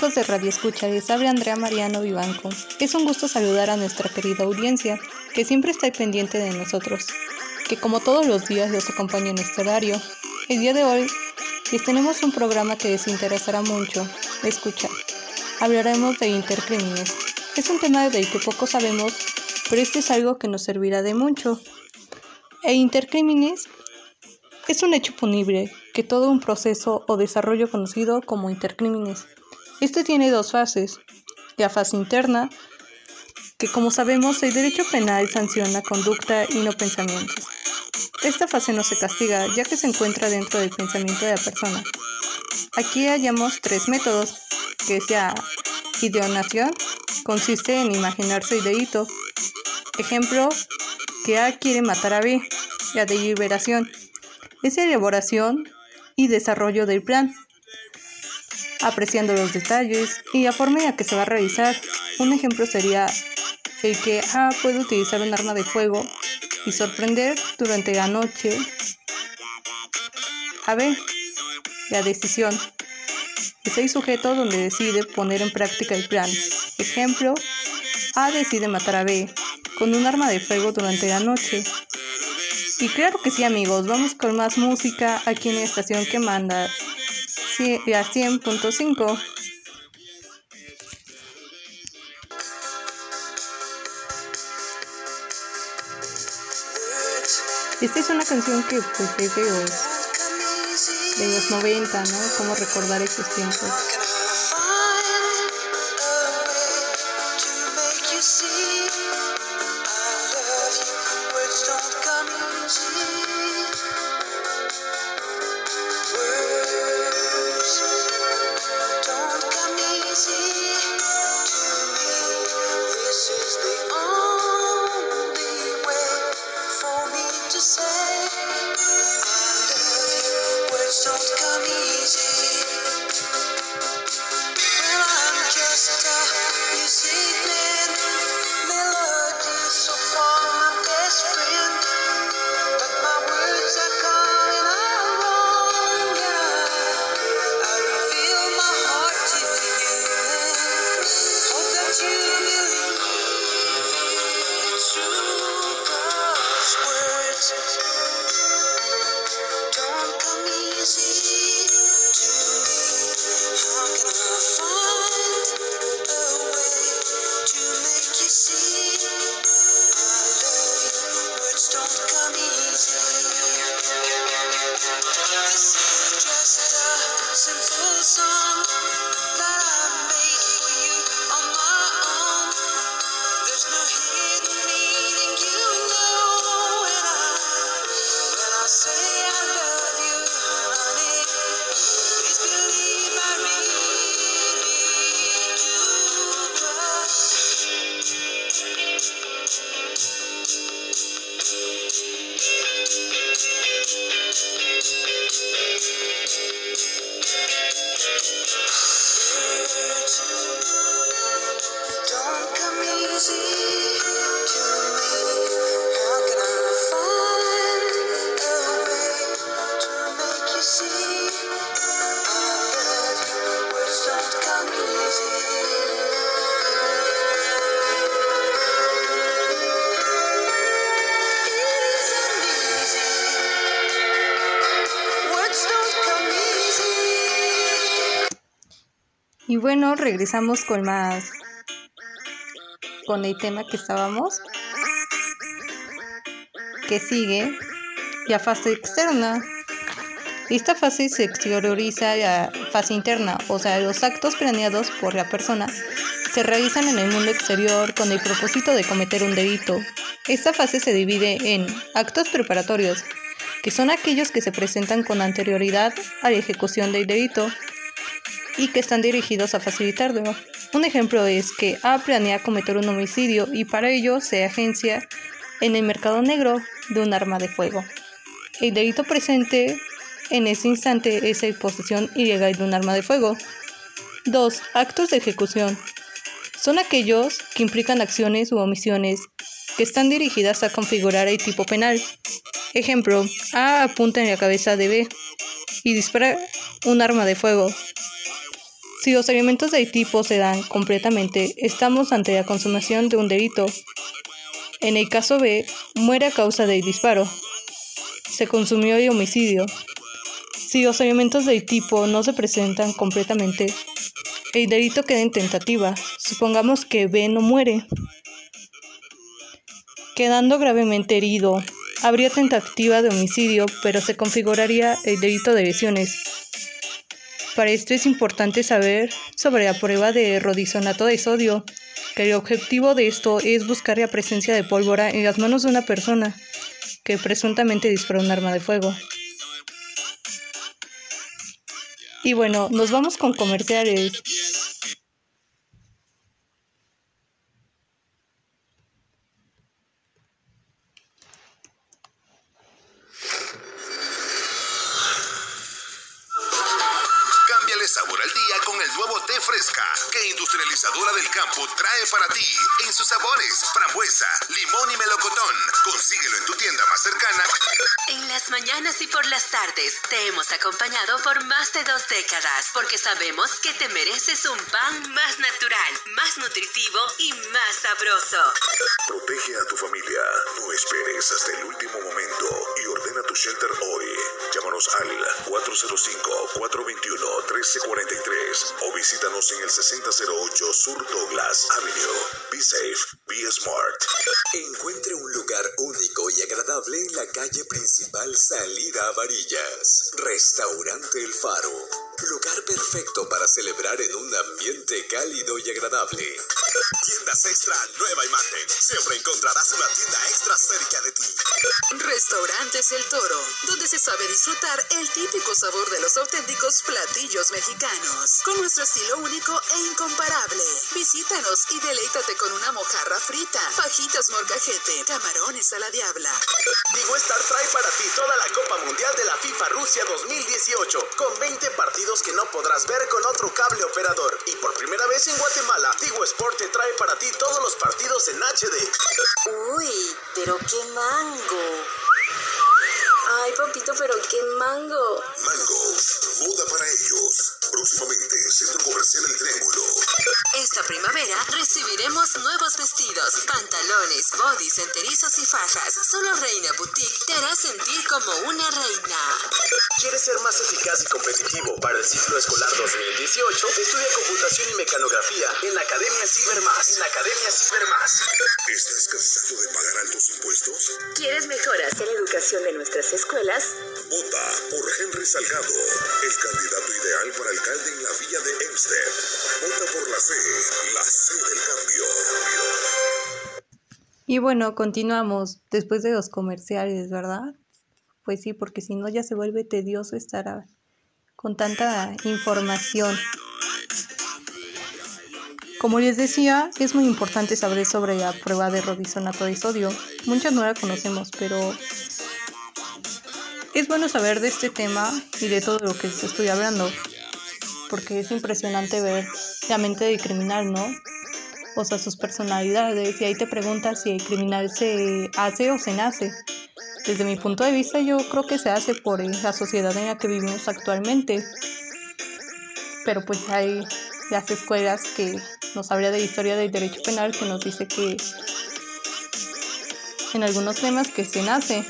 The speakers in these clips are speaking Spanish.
De Radio Escucha, les habla Andrea Mariano Vivanco. Es un gusto saludar a nuestra querida audiencia, que siempre está pendiente de nosotros, que como todos los días los acompaña en nuestro horario. El día de hoy les tenemos un programa que les interesará mucho escuchar. Hablaremos de intercrímenes. Es un tema del que poco sabemos, pero este es algo que nos servirá de mucho. E intercrímenes es un hecho punible que todo un proceso o desarrollo conocido como intercrímenes. Este tiene dos fases. La fase interna, que como sabemos el derecho penal sanciona conducta y no pensamientos. Esta fase no se castiga ya que se encuentra dentro del pensamiento de la persona. Aquí hallamos tres métodos, que es la ideonación, consiste en imaginarse el delito. Ejemplo, que A quiere matar a B. La deliberación es la elaboración y desarrollo del plan apreciando los detalles y la forma en la que se va a realizar. Un ejemplo sería el que A puede utilizar un arma de fuego y sorprender durante la noche a B. La decisión. Es el sujeto donde decide poner en práctica el plan. Ejemplo, A decide matar a B con un arma de fuego durante la noche. Y claro que sí amigos, vamos con más música aquí en la estación que manda a 100.5. Esta es una canción que pues es de los, de los 90, ¿no? Cómo recordar esos tiempos. Y bueno, regresamos con más, con el tema que estábamos, que sigue la fase externa. Esta fase se exterioriza la fase interna, o sea, los actos planeados por la persona se realizan en el mundo exterior con el propósito de cometer un delito. Esta fase se divide en actos preparatorios, que son aquellos que se presentan con anterioridad a la ejecución del delito, y que están dirigidos a facilitarlo. Un ejemplo es que A planea cometer un homicidio y para ello se agencia en el mercado negro de un arma de fuego. El delito presente en ese instante es la posesión ilegal de un arma de fuego. 2. Actos de ejecución. Son aquellos que implican acciones u omisiones que están dirigidas a configurar el tipo penal. Ejemplo, A apunta en la cabeza de B y dispara un arma de fuego. Si los elementos del tipo se dan completamente, estamos ante la consumación de un delito. En el caso B, muere a causa del disparo. Se consumió el homicidio. Si los elementos del tipo no se presentan completamente, el delito queda en tentativa. Supongamos que B no muere. Quedando gravemente herido, habría tentativa de homicidio, pero se configuraría el delito de lesiones. Para esto es importante saber sobre la prueba de rodizonato de sodio, que el objetivo de esto es buscar la presencia de pólvora en las manos de una persona que presuntamente disparó un arma de fuego. Y bueno, nos vamos con comerciales. Décadas porque sabemos que te mereces un pan más natural, más nutritivo y más sabroso. Protege a tu familia. No esperes hasta el último momento y ordena tu shelter hoy. Al 405-421-1343 o visítanos en el 6008 Sur Douglas Avenue. Be safe, be smart. Encuentre un lugar único y agradable en la calle principal Salida a Varillas. Restaurante El Faro. Lugar perfecto para celebrar en un ambiente cálido y agradable. Tiendas Extra Nueva Imagen. Siempre encontrarás una tienda extra cerca de ti. Restaurantes El Toro, donde se sabe disfrutar el típico sabor de los auténticos platillos mexicanos, con nuestro estilo único e incomparable. Visítanos y deleítate con una mojarra frita, fajitas morcajete, camarones a la diabla. Digo Star trae para ti toda la Copa Mundial de la FIFA Rusia 2018, con 20 partidos que no podrás ver con otro cable operador. Y por primera vez en Guatemala, Tigo Sport te trae para ti todos los partidos en HD. Uy, pero qué mango. Ay, papito, pero qué mango. Mango, moda para ellos. Próximamente, Centro Comercial El Triángulo. Esta primavera recibiremos nuevos vestidos, pantalones, bodys, enterizos y fajas. Solo Reina Boutique te hará sentir como una reina. ¿Quieres ser más eficaz y competitivo para el ciclo escolar 2018? Estudia computación y mecanografía en la Academia Cibermás. En la Academia Y bueno, continuamos después de los comerciales, ¿verdad? Pues sí, porque si no ya se vuelve tedioso estar con tanta información. Como les decía, es muy importante saber sobre la prueba de rodizonato de sodio. Muchas no la conocemos, pero es bueno saber de este tema y de todo lo que estoy hablando, porque es impresionante ver la mente del criminal, ¿no? O sea, sus personalidades, y ahí te preguntas si el criminal se hace o se nace. Desde mi punto de vista, yo creo que se hace por la sociedad en la que vivimos actualmente. Pero pues hay las escuelas que nos habla de historia del derecho penal que nos dice que en algunos temas que se nace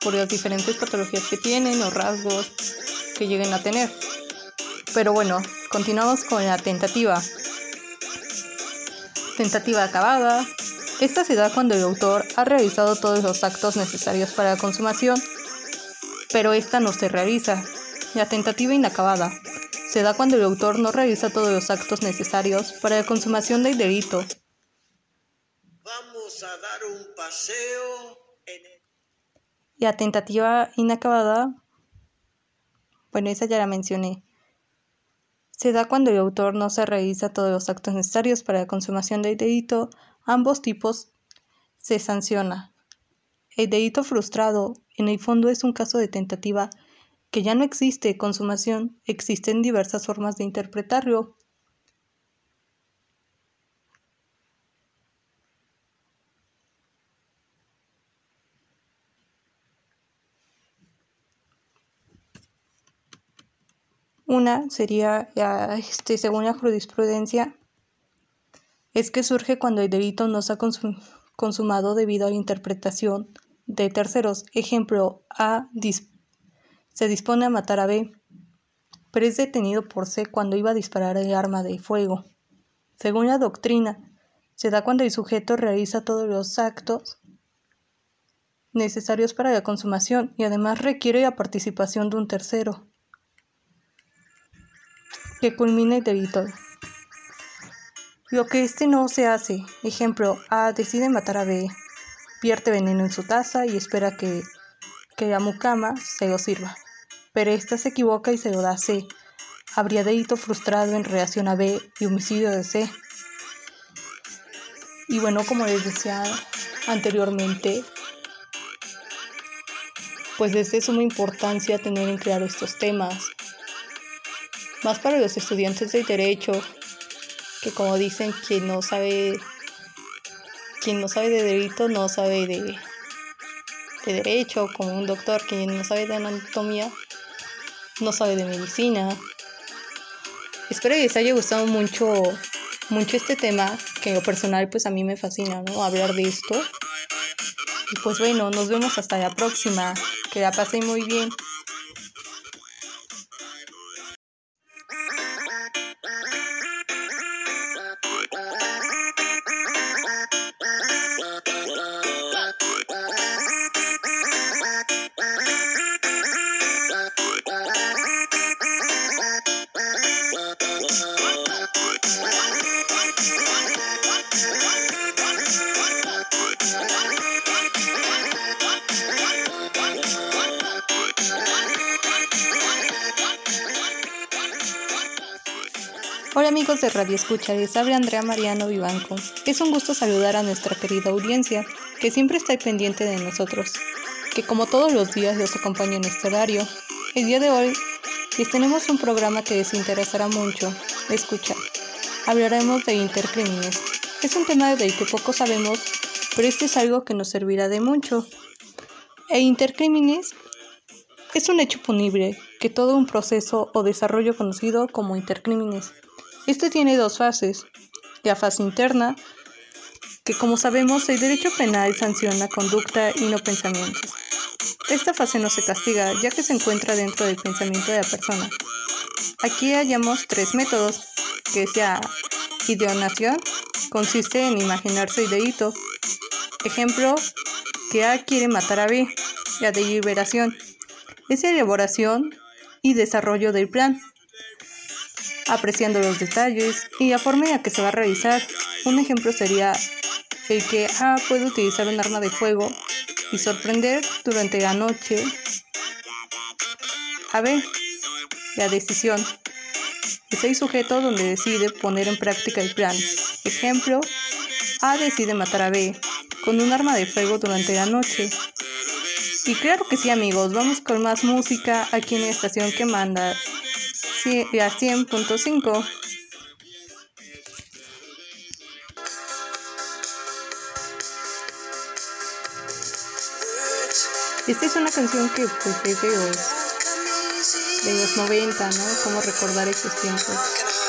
por las diferentes patologías que tienen o rasgos que lleguen a tener. Pero bueno, continuamos con la tentativa. Tentativa acabada. Esta se da cuando el autor ha realizado todos los actos necesarios para la consumación, pero esta no se realiza. La tentativa inacabada se da cuando el autor no realiza todos los actos necesarios para la consumación del delito. Vamos a dar un paseo en Y la tentativa inacabada, bueno, esa ya la mencioné. Se da cuando el autor no se realiza todos los actos necesarios para la consumación del delito. Ambos tipos se sanciona. El delito frustrado, en el fondo, es un caso de tentativa que ya no existe consumación, existen diversas formas de interpretarlo. Una sería, este, según la jurisprudencia, es que surge cuando el delito no se ha consumado debido a la interpretación de terceros. Ejemplo, A se dispone a matar a B, pero es detenido por C cuando iba a disparar el arma de fuego. Según la doctrina, se da cuando el sujeto realiza todos los actos necesarios para la consumación y además requiere la participación de un tercero que culmine el delito. Lo que este no se hace, ejemplo, A decide matar a B, vierte veneno en su taza y espera que, que la mucama se lo sirva. Pero ésta se equivoca y se lo da a C. Habría delito frustrado en reacción a B y homicidio de C. Y bueno, como les decía anteriormente, pues es de suma importancia tener en claro estos temas, más para los estudiantes de derecho, que como dicen, quien no sabe, quien no sabe de derecho no sabe de, de derecho, como un doctor, quien no sabe de anatomía no sabe de medicina. Espero que les haya gustado mucho, mucho este tema, que en lo personal pues a mí me fascina, ¿no? Hablar de esto. Y pues bueno, nos vemos hasta la próxima. Que la pasen muy bien. De Radio Escucha, les habla Andrea Mariano Vivanco. Es un gusto saludar a nuestra querida audiencia, que siempre está pendiente de nosotros, que como todos los días los acompaña en este horario. El día de hoy les tenemos un programa que les interesará mucho escuchar. Hablaremos de intercrímenes. Es un tema del que poco sabemos, pero este es algo que nos servirá de mucho. E intercrímenes es un hecho punible que todo un proceso o desarrollo conocido como intercrímenes este tiene dos fases. La fase interna, que como sabemos el derecho penal sanciona conducta y no pensamientos. Esta fase no se castiga ya que se encuentra dentro del pensamiento de la persona. Aquí hallamos tres métodos, que sea ideonación, consiste en imaginarse el delito. Ejemplo, que A quiere matar a B. La deliberación es la elaboración y desarrollo del plan apreciando los detalles y la forma en la que se va a realizar. Un ejemplo sería el que A puede utilizar un arma de fuego y sorprender durante la noche a B. La decisión. Es el sujeto donde decide poner en práctica el plan. Ejemplo, A decide matar a B con un arma de fuego durante la noche. Y claro que sí amigos, vamos con más música aquí en la estación que manda a 100.5. Esta es una canción que pues es de los, de los 90, ¿no? Cómo recordar esos tiempos.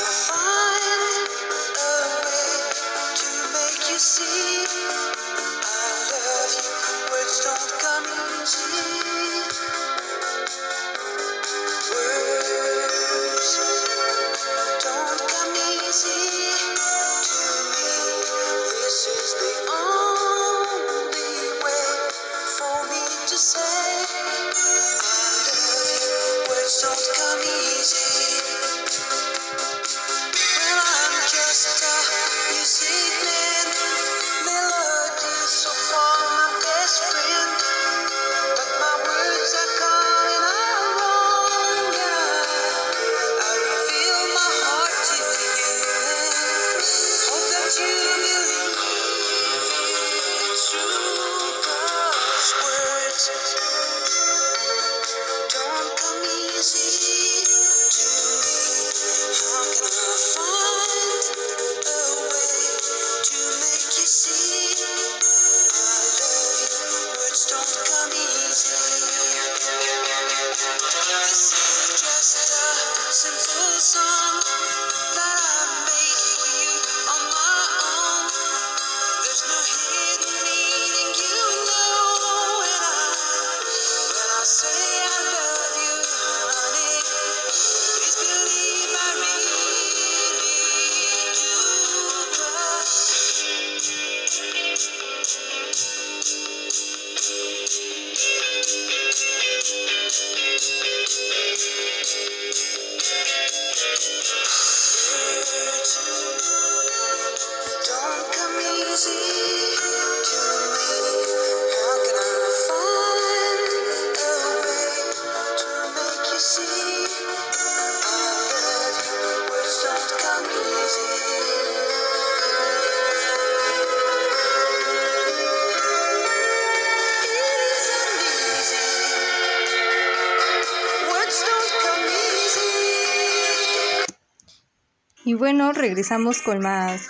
Y bueno, regresamos con más,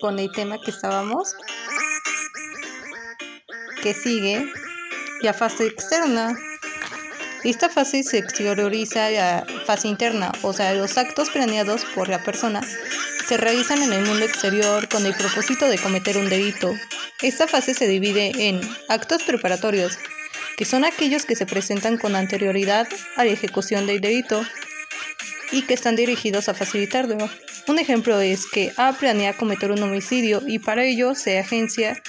con el tema que estábamos, que sigue la fase externa. Esta fase se exterioriza la fase interna, o sea, los actos planeados por la persona se realizan en el mundo exterior con el propósito de cometer un delito. Esta fase se divide en actos preparatorios, que son aquellos que se presentan con anterioridad a la ejecución del delito, y que están dirigidos a facilitarlo. Un ejemplo es que A planea cometer un homicidio y para ello se agencia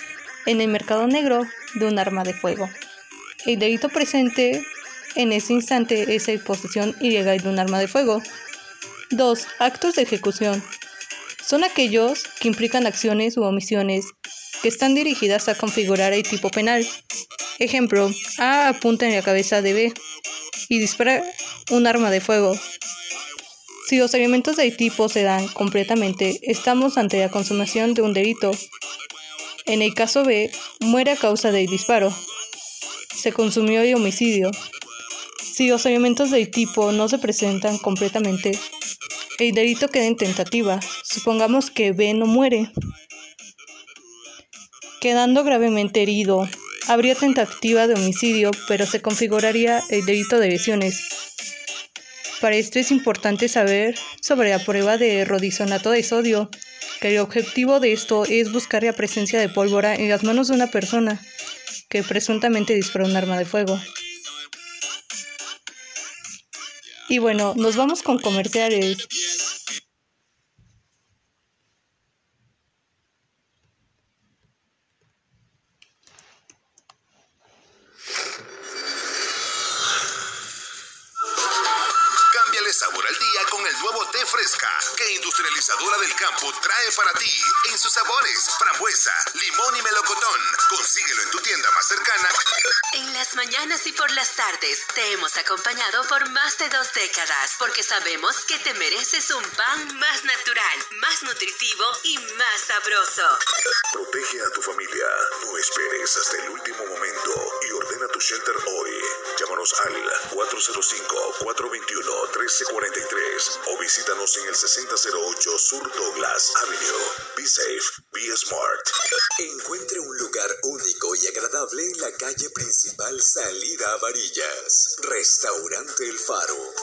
en el mercado negro de un arma de fuego. El delito presente en ese instante es la posesión ilegal de un arma de fuego. 2. Actos de ejecución. Son aquellos que implican acciones u omisiones que están dirigidas a configurar el tipo penal. Ejemplo, A apunta en la cabeza de B y dispara un arma de fuego. Si los elementos del tipo se dan completamente, estamos ante la consumación de un delito. En el caso B, muere a causa del disparo. Se consumió el homicidio. Si los elementos del tipo no se presentan completamente, el delito queda en tentativa. Supongamos que B no muere. Quedando gravemente herido, habría tentativa de homicidio, pero se configuraría el delito de lesiones. Para esto es importante saber sobre la prueba de rodizonato de sodio, que el objetivo de esto es buscar la presencia de pólvora en las manos de una persona que presuntamente disparó un arma de fuego. Y bueno, nos vamos con comerciales. Acompañado por más de décadas porque sabemos que te mereces un pan más natural, más nutritivo y más sabroso. Protege a tu familia. No esperes hasta el último momento y ordena tu shelter hoy. Llámanos al 405-421-1343 o visítanos en el 6008 Sur Douglas Avenue. Be safe, be smart. Encuentre un lugar único y agradable en la calle principal Salida a Varillas. Restaurante El Faro.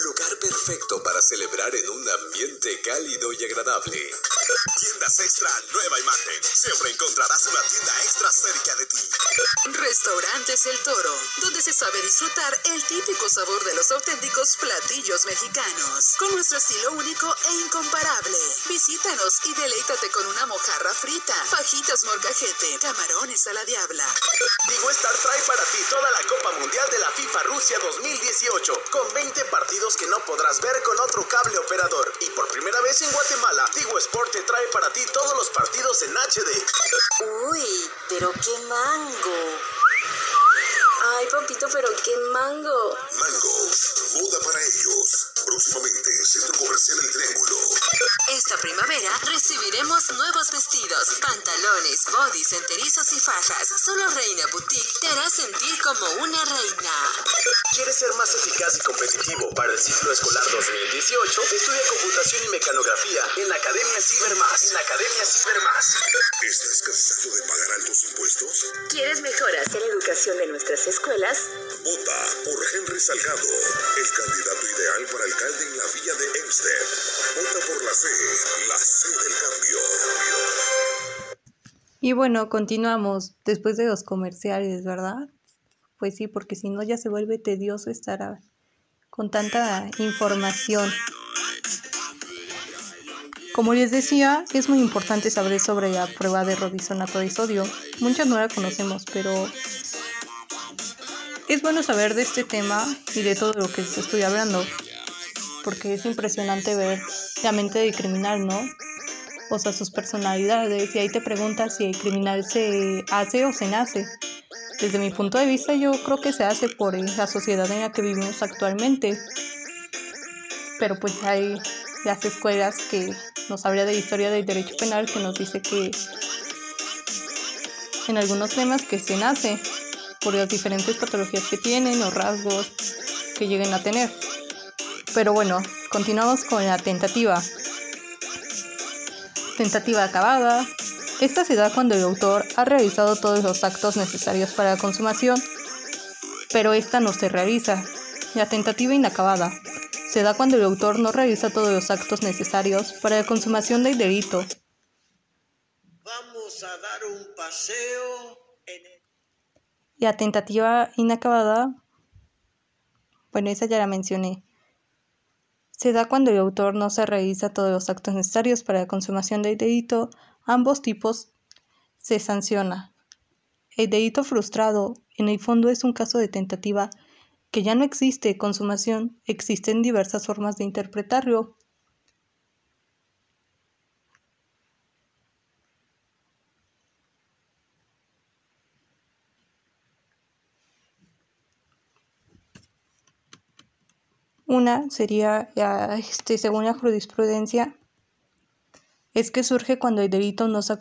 Lugar perfecto para celebrar en un ambiente cálido y agradable. Tiendas Extra, nueva imagen. Siempre encontrarás una tienda extra cerca de ti. Restaurantes El Toro, donde se sabe disfrutar el típico sabor de los auténticos platillos mexicanos, con nuestro estilo único e incomparable. Visítanos y deleítate con una mojarra frita, fajitas morcajete, camarones a la diabla. Digo Star trae para ti toda la Copa Mundial de la FIFA Rusia 2018, con 20 partidos que no podrás ver con otro cable operador. Y por primera vez en Guatemala, Tigo Sport te trae para ti todos los partidos en HD. Uy, pero qué mango. Ay, papito, pero qué mango. Mango, moda para ellos. Próximamente, Centro Comercial El Triángulo. Esta primavera recibiremos nuevos vestidos, pantalones, bodys, enterizos y fajas. Solo Reina Boutique te hará sentir como una reina. ¿Quieres ser más eficaz y competitivo para el ciclo escolar 2018? Estudia computación y mecanografía en la Academia Cibermás. En la Academia Cibermás. ¿Estás cansado de pagar altos impuestos? ¿Quieres mejoras en la educación de nuestras escuelas? Vota por Henry Salgado, el candidato ideal para Y bueno, continuamos después de los comerciales, ¿verdad? Pues sí, porque si no ya se vuelve tedioso estar con tanta información. Como les decía, es muy importante saber sobre la prueba de rodizonato de sodio. Muchas no la conocemos, pero es bueno saber de este tema y de todo lo que estoy hablando, porque es impresionante ver la mente del criminal, ¿no? O sea, sus personalidades, y ahí te preguntas si el criminal se hace o se nace. Desde mi punto de vista, yo creo que se hace por la sociedad en la que vivimos actualmente. Pero pues hay las escuelas que nos habla de historia del derecho penal que nos dice que en algunos temas que se nace por las diferentes patologías que tienen o rasgos que lleguen a tener. Pero bueno, continuamos con la tentativa. Tentativa acabada. Esta se da cuando el autor ha realizado todos los actos necesarios para la consumación, pero esta no se realiza. La tentativa inacabada se da cuando el autor no realiza todos los actos necesarios para la consumación del delito. Vamos a dar un paseo en el... La tentativa inacabada, bueno, esa ya la mencioné. Se da cuando el autor no se realiza todos los actos necesarios para la consumación del delito. Ambos tipos se sanciona. El delito frustrado, en el fondo, es un caso de tentativa que ya no existe consumación, existen diversas formas de interpretarlo. Una sería, este, según la jurisprudencia, es que surge cuando el delito no se ha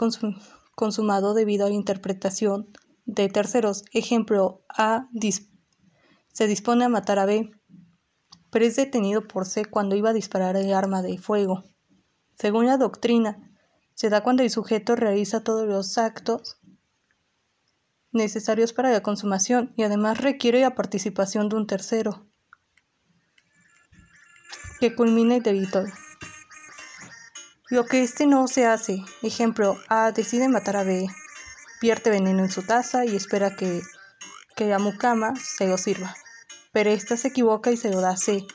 consumado debido a la interpretación de terceros. Ejemplo, A se dispone a matar a B, pero es detenido por C cuando iba a disparar el arma de fuego. Según la doctrina, se da cuando el sujeto realiza todos los actos necesarios para la consumación y además requiere la participación de un tercero que culmine el delito. Lo que este no se hace, ejemplo, A decide matar a B, vierte veneno en su taza y espera que, que la mucama se lo sirva. Pero ésta se equivoca y se lo da a C.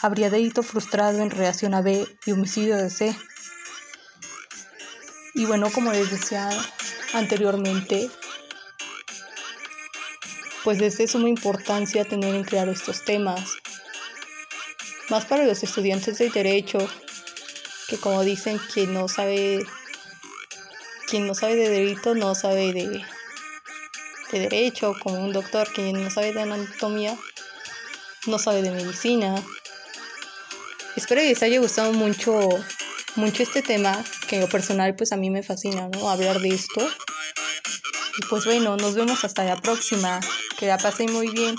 Habría delito frustrado en relación a B y homicidio de C. Y bueno, como les decía anteriormente, pues es de suma importancia tener en claro estos temas, más para los estudiantes de derecho, que como dicen, quien no sabe, quien no sabe de derecho no sabe de, de derecho, como un doctor, quien no sabe de anatomía no sabe de medicina. Espero que les haya gustado mucho, mucho este tema, que en lo personal pues a mí me fascina, ¿no? Hablar de esto. Y pues bueno, nos vemos hasta la próxima. Que la pasen muy bien.